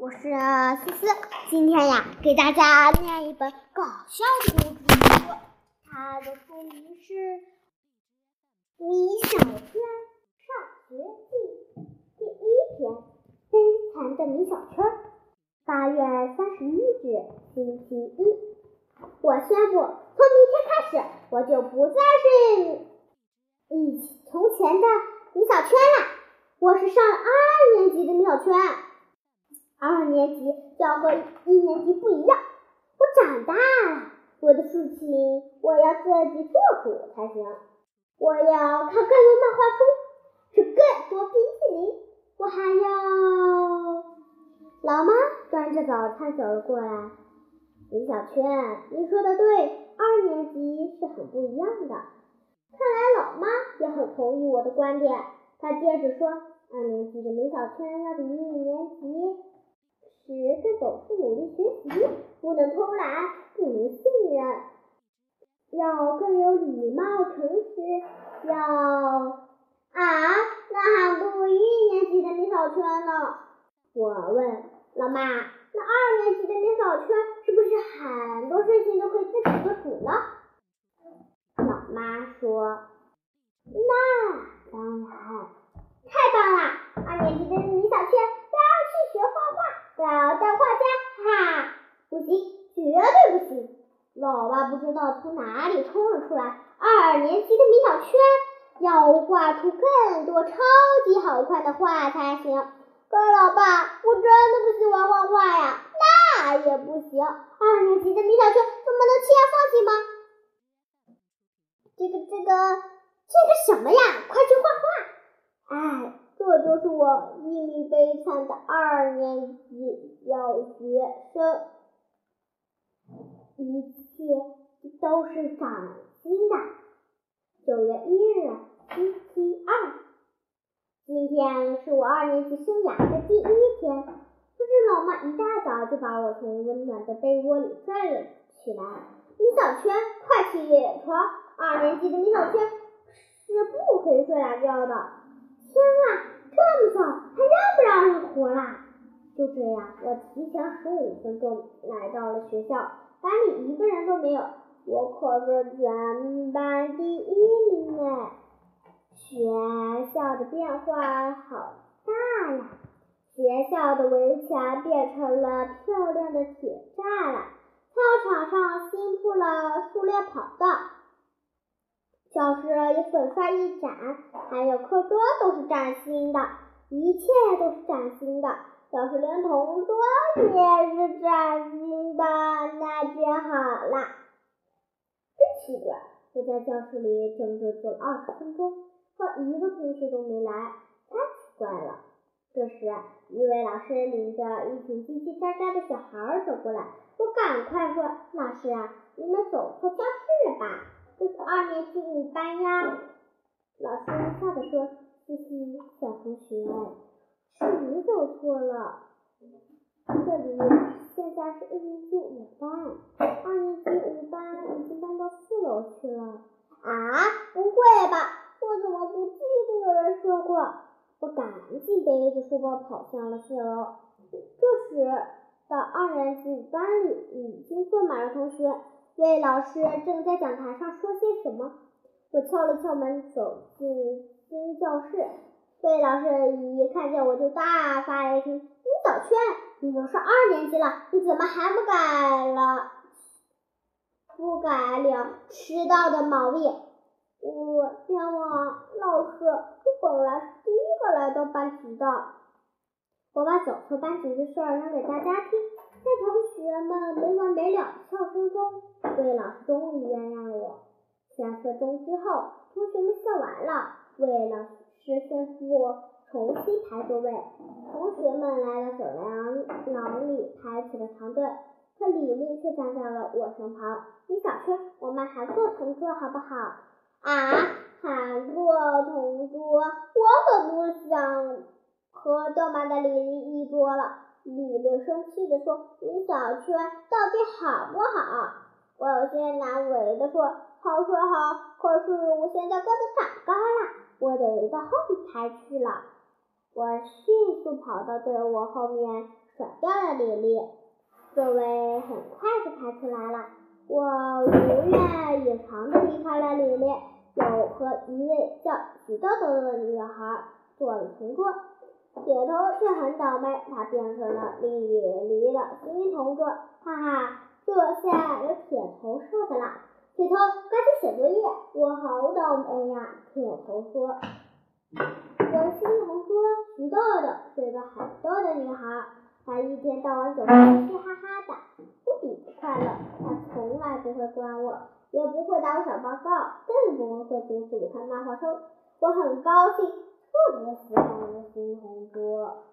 我是思思，今天呀，给大家念一本搞笑的故事，它的书名是《米小圈上学记》第一篇《悲惨的米小圈》。八月三十一日，星期一，我宣布，从明天开始，我就不再是以从前的米小圈了。我是上了二年级的米小圈，二年级要和一年级不一样。我长大了，我的事情我要自己做主才行。我要看更多漫画书，吃更多冰淇淋。我还要……老妈端着早餐走了过来。米小圈，你说的对，二年级是很不一样的。看来老妈也很同意我的观点。她接着说：“二年级的米小圈要比一年级时更懂事、努力学习，不能偷懒，不能信任，要更有礼貌、诚实，要啊，那还不如一年级的米小圈呢。”我问老妈：“那二年级的米小圈是不是很多事情都可以自己做主呢？”老妈说：“那。”当然，太棒了！二年级的米小圈都要去学画画，都要当画家，哈！不行，绝对不行！老爸不知道从哪里冲了出来，二年级的米小圈要画出更多超级好看的画才行。可老爸，我真的不喜欢画画呀，那也不行。二年级的米小圈怎么能轻言放弃吗？这个，这个。这个什么呀？快去画画！哎，这就是我一名悲惨的二年级小学生。一切都是崭新的。九月一日，星期二，今天是我二年级生涯的第一天。可是老妈一大早就把我从温暖的被窝里拽了起来。米小圈，快起床！二年级的米小圈。是不可以睡懒觉的。天啊，这么早还让不让人活啦？就这样，我提前十五分钟来到了学校，班里一个人都没有。我可是全班第一名呢。学校的变化好大呀！学校的围墙变成了漂亮的铁栅栏，操场上新铺了塑料跑道。教室也粉刷一展，还有课桌都是崭新的，一切都是崭新的。要是连同桌也是崭新的，那就好了。真奇怪，我在教室里整整坐了二十分钟，可一个同学都没来，太奇怪了。这时，一位老师领着一群叽叽喳喳的小孩走过来，我赶快说：“老师啊，你们走错教室了吧？”这是二年级五班呀，老师笑着说：“嘻嘻，小同学，是你走错了，这里现在是一年级五班，二年级五班已经搬到四楼去了。”啊，不会吧？我怎么不记得有人说过？我赶紧背着书包跑向了四楼。这时的二年级五班里已经坐满了同学。魏老师正在讲台上说些什么，我敲了敲门，走进新教室。魏老师一看见我就大发雷霆：“你早圈，你都上二年级了，你怎么还不改了？不改了迟到的毛病？”我冤枉老师，我本来第一个来到班级的。我把走错班级的事儿讲给大家听。在同学们没完没了的笑声中，魏老师终于原谅了我。下课钟之后，同学们笑完了，魏老师宣布重新排座位。同学们来到走廊廊里排起了长队，可李丽却站在了我身旁。米小圈，我们还做同桌好不好？啊，还做同桌？我可不想和掉马的李丽一桌了。李丽生气地说：“米小圈到底好不好？”我有些难为的说：“好是好，可是我现在个子长高了，我得到后排去了。”我迅速跑到队伍后面，甩掉了李丽。座位很快就排出来了，我如愿以偿的离开了李丽，又和一位叫许豆豆的女孩做了同桌。铁头却很倒霉，他变成了李丽的新同桌。哈哈，这下有铁头受的了。铁头，赶紧写作业，我好倒霉呀！铁头说。我新同桌徐豆豆是个很逗的女孩，她一天到晚总是嘻嘻哈哈的，无比的快乐。她从来不会管我，也不会打我小报告，更不会阻止我看漫画书。我很高兴，特别喜欢我的新同桌。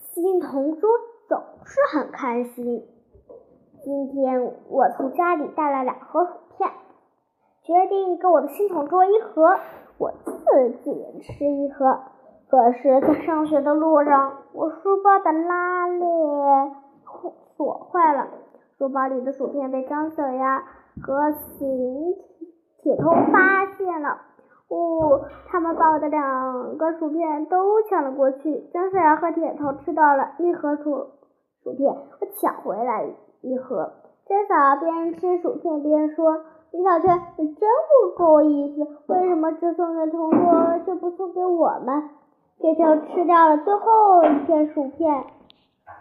新同桌总是很开心。今天我从家里带了两盒薯片，决定跟我的新同桌一盒，我自己吃一盒。可是，在上学的路上，我书包的拉链锁坏了，书包里的薯片被张小牙和邢铁头发现了。哦，他们把我的两个薯片都抢了过去。张小牙和铁头吃到了一盒薯薯片，我抢回来一盒。张小边吃薯片边说：“李小圈，你真不够意思，为什么只送给同桌，却不送给我们？”铁头吃掉了最后一片薯片，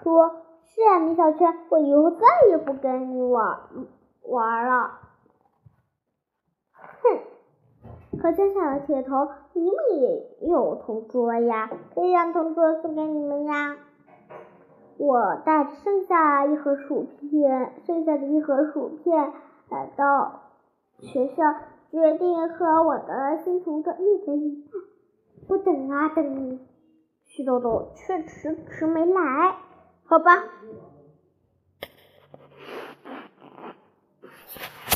说：“是啊，米小圈，我以后再也不跟你玩玩了。”哼。可真想铁头，你们也有同桌呀，可以让同桌送给你们呀。我带着剩下一盒薯片，剩下的一盒薯片来到学校，决定和我的新同桌一人一半。我等啊等，徐豆豆却迟迟没来。好吧。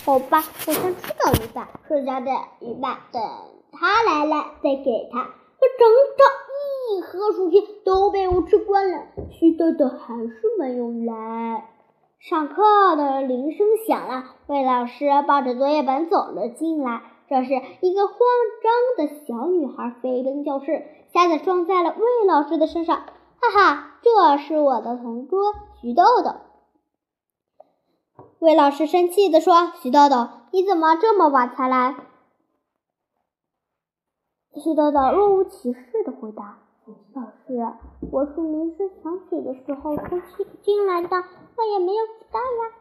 好吧，我先吃掉一半，剩下的一半等他来了再给他。我整整一盒薯片都被我吃光了，徐豆豆还是没有来。上课的铃声响了，魏老师抱着作业本走了进来。这时，一个慌张的小女孩飞奔教室，吓得撞在了魏老师的身上。哈哈，这是我的同桌徐豆豆。魏老师生气地说：“徐豆豆，你怎么这么晚才来？”徐豆豆若无其事地回答：“老师，我是铃声响起的时候出去进来的，我也没有迟到呀。”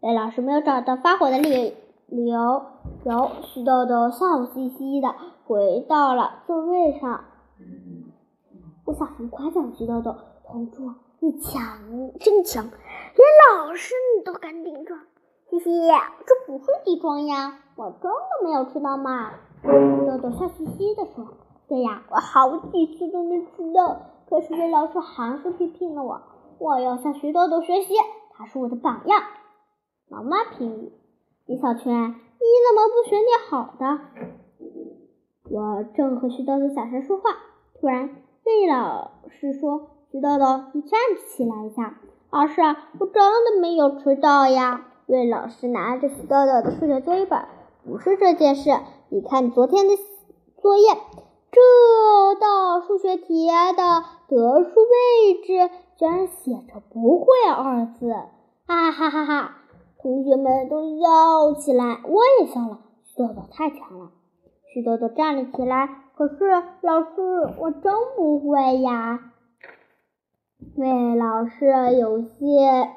魏老师没有找到发火的理理由，由徐豆豆笑嘻嘻的回到了座位上。吴小红夸奖徐豆豆：“同桌，你强，真强。”连老师你都敢顶撞，嘻嘻，这不是顶撞呀，我真的没有迟到嘛。豆豆笑嘻嘻的说：“对呀，我好几次都没迟到，可是被老师还是批评了我。我要向徐豆豆学习，他是我的榜样。”妈妈评语：李小泉，你怎么不学点好的？我正和徐豆豆小声说话，突然魏老师说：“徐豆豆，你站起来一下。”老师，我真的没有迟到呀！魏老师拿着徐豆豆的数学作业本，不是这件事。你看昨天的作业，这道数学题的得数位置居然写着“不会”二字，哈哈哈哈！同学们都笑起来，我也笑了。豆豆太强了。许豆豆站了起来，可是老师，我真不会呀。魏老师有些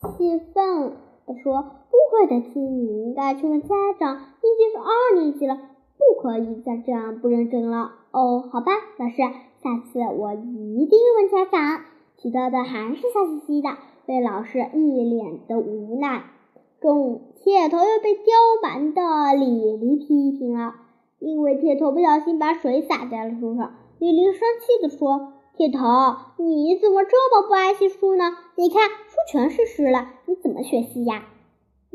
气愤地说：“不会的题你应该去问家长。你已经是二年级了，不可以再这样不认真了。”哦，好吧，老师，下次我一定问家长。其他的还是笑嘻嘻的，被老师一脸的无奈。中午，铁头又被刁蛮的李黎批评了，因为铁头不小心把水洒在了书上。李黎生气地说。铁头，你怎么这么不爱惜书呢？你看书全是湿了，你怎么学习呀？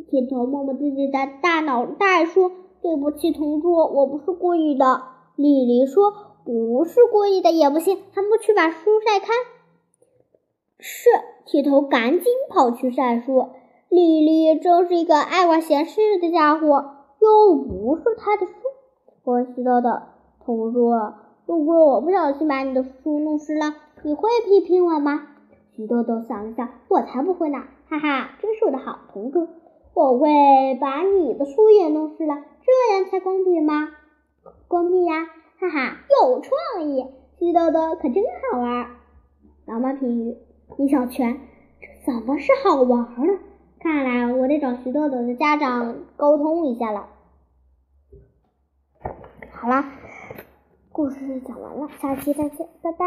铁头摸摸自己的大脑袋说：“对不起，同桌，我不是故意的。”丽丽说：“不是故意的也不行，还不去把书晒干？”是，铁头赶紧跑去晒书。丽丽真是一个爱管闲事的家伙，又不是他的书。我知道的。同桌：“如果我不小心把你的书弄湿了，你会批评我吗？”徐豆豆想了想：“我才不会呢！哈哈，真是我的好同桌。我会把你的书也弄湿了，这样才公平吗？公平呀！哈哈，有创意！徐豆豆可真好玩。”老妈评语：米小圈，这怎么是好玩呢？看来我得找徐豆豆的家长沟通一下了。好了，故事讲完了，下期再见，拜拜。